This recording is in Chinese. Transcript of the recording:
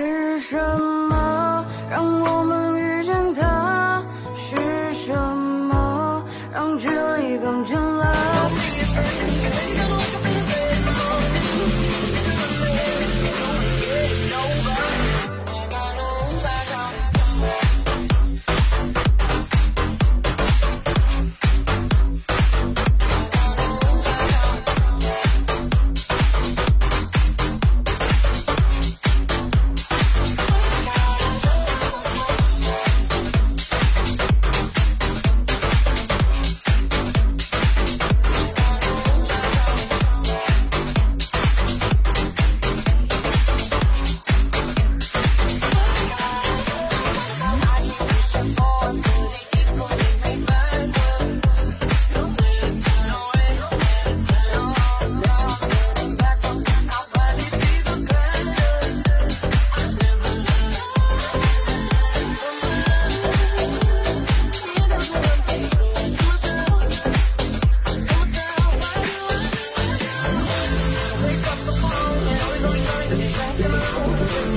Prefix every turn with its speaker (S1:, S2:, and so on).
S1: 是什么让我们遇见他？是什么让距离更近了？Thank.